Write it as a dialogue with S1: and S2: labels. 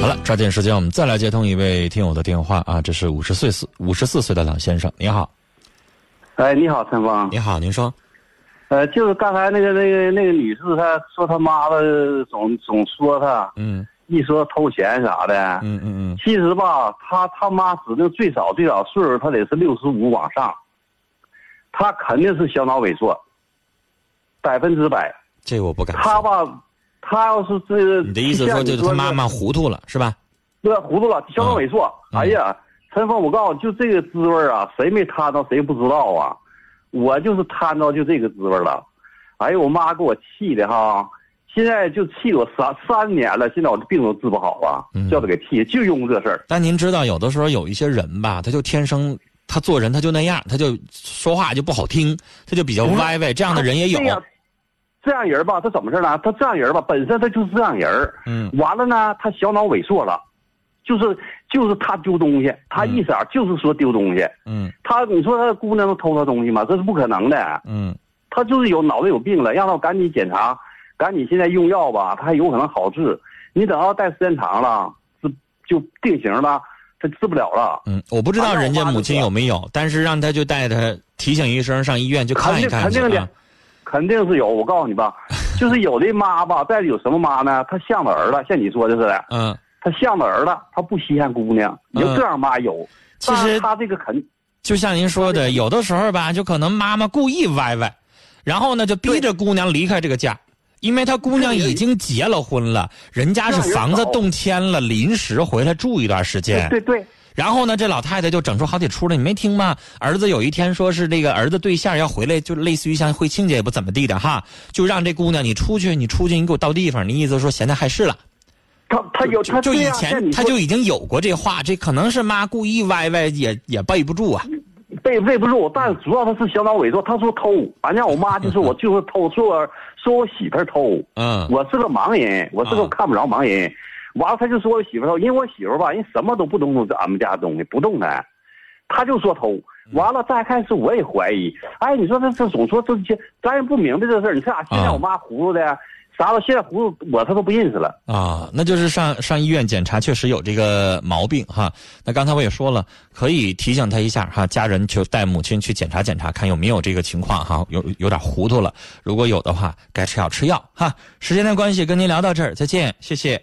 S1: 好了，抓紧时间，我们再来接通一位听友的电话啊，这是五十岁四五十四岁的老先生，你好，
S2: 哎，你好，陈峰。
S1: 你好，您说，
S2: 呃，就是刚才那个那个那个女士，她说她妈的总总说她，
S1: 嗯
S2: 一说偷钱啥的。
S1: 嗯嗯嗯，
S2: 其实吧，她她妈指定最少最少岁数，她得是六十五往上，她肯定是小脑萎缩，百分之百。
S1: 这个我不敢
S2: 她。吧，她要是这个，
S1: 你的意思说就是他妈妈糊涂了是吧？
S2: 对糊涂了，相当没错。
S1: 嗯
S2: 哎呀，陈峰，我告诉你，就这个滋味啊，谁没摊到谁不知道啊。我就是摊到就这个滋味了。哎呀，我妈给我气的哈，现在就气我三三年了，现在我这病都治不好啊，
S1: 嗯
S2: 叫她给气，就因为这事儿。
S1: 但您知道，有的时候有一些人吧，他就天生他做人他就那样，他就说话就不好听，他就比较歪歪，这样的人也有
S2: 这。样这样人吧，他怎么事呢？他这样人吧，本身他就是这样人
S1: 嗯
S2: 完了呢，他小脑萎缩了，就是就是他丢东西，他一色儿就是说丢东西。
S1: 嗯
S2: 他你说他姑娘能偷他东西吗？这是不可能的。
S1: 嗯
S2: 他就是有脑子有病了，让他赶紧检查，赶紧现在用药吧，他还有可能好治。你等到待时间长了，是就定型了，他治不了了。
S1: 嗯，我不知道人家母亲有没有，但是让他就带他提醒一声上医院去看一看去。
S2: 肯定是有，我告诉你吧，就是有的妈吧，再有什么妈呢？她向着儿子，像你说的似的，
S1: 嗯，
S2: 她向着儿子，她不稀罕姑娘，你就这样妈有。
S1: 其实
S2: 她这个肯
S1: 就像您说的，有的时候吧，就可能妈妈故意歪歪，然后呢就逼着姑娘离开这个家，因为她姑娘已经结了婚了，人家是房子动迁了，临时回来住一段时间。
S2: 对对，
S1: 然后呢，这老太太就整出好几出来，你没听吗？儿子有一天说是这个儿子对象要回来，就类似于像会亲家也不怎么地的哈，就让这姑娘你出去，你出去，你给我到地方。你意思说嫌她害事了？
S2: 他他有他
S1: 就以前他就已经有过这话，这可能是妈故意歪歪，也也背不住啊。
S2: 背背不住，但主要他是小脑萎缩。他说偷，反正我妈就说我就是偷，说我说我媳妇偷。
S1: 嗯
S2: 我是个盲人，我是个
S1: 啊
S2: 看不着盲人。完了，他就说我媳妇儿偷，因为我媳妇儿吧，人什么都不动动俺们家东西，不动弹，他就说偷。完了，再开始我也怀疑，哎，你说这这总说这些，咱也不明白这事儿。你看现在我妈糊涂的，啥都现在糊涂，我他都不认识了。
S1: 啊，那就是上上医院检查，确实有这个毛病哈。那刚才我也说了，可以提醒他一下哈，家人就带母亲去检查检查，看有没有这个情况哈，有有点糊涂了。如果有的话，该吃药吃药哈。时间的关系，跟您聊到这儿，再见，谢谢。